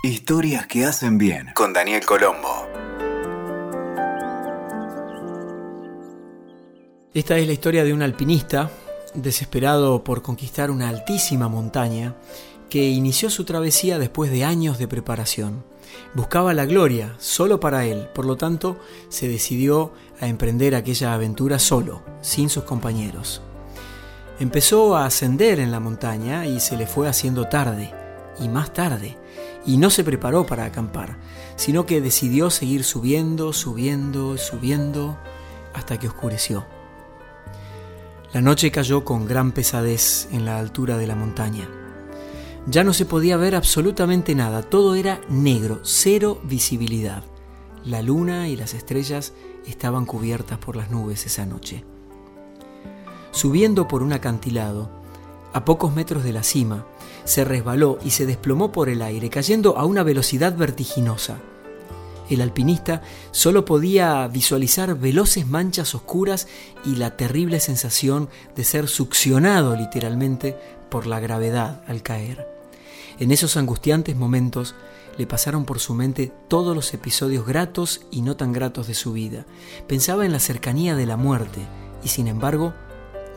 Historias que hacen bien con Daniel Colombo. Esta es la historia de un alpinista desesperado por conquistar una altísima montaña que inició su travesía después de años de preparación. Buscaba la gloria solo para él, por lo tanto se decidió a emprender aquella aventura solo, sin sus compañeros. Empezó a ascender en la montaña y se le fue haciendo tarde, y más tarde, y no se preparó para acampar, sino que decidió seguir subiendo, subiendo, subiendo, hasta que oscureció. La noche cayó con gran pesadez en la altura de la montaña. Ya no se podía ver absolutamente nada, todo era negro, cero visibilidad. La luna y las estrellas estaban cubiertas por las nubes esa noche. Subiendo por un acantilado, a pocos metros de la cima, se resbaló y se desplomó por el aire, cayendo a una velocidad vertiginosa. El alpinista solo podía visualizar veloces manchas oscuras y la terrible sensación de ser succionado literalmente por la gravedad al caer. En esos angustiantes momentos le pasaron por su mente todos los episodios gratos y no tan gratos de su vida. Pensaba en la cercanía de la muerte y sin embargo,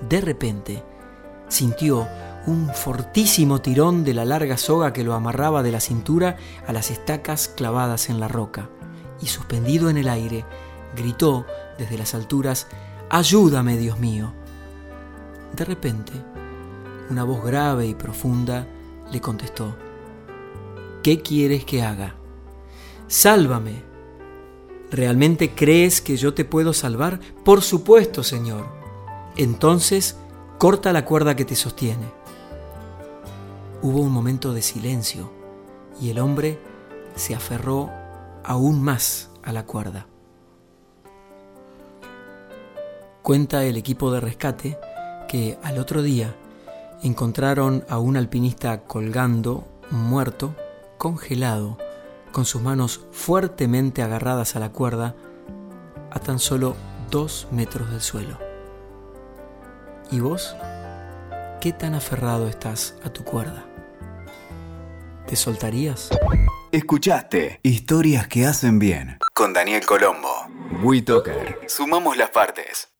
de repente, sintió un fortísimo tirón de la larga soga que lo amarraba de la cintura a las estacas clavadas en la roca, y suspendido en el aire, gritó desde las alturas, Ayúdame, Dios mío. De repente, una voz grave y profunda le contestó, ¿qué quieres que haga? Sálvame. ¿Realmente crees que yo te puedo salvar? Por supuesto, Señor. Entonces, corta la cuerda que te sostiene. Hubo un momento de silencio y el hombre se aferró aún más a la cuerda. Cuenta el equipo de rescate que al otro día encontraron a un alpinista colgando, muerto, congelado, con sus manos fuertemente agarradas a la cuerda, a tan solo dos metros del suelo. ¿Y vos? ¿Qué tan aferrado estás a tu cuerda? ¿Te soltarías? Escuchaste Historias que hacen bien con Daniel Colombo. WeToker. Sumamos las partes.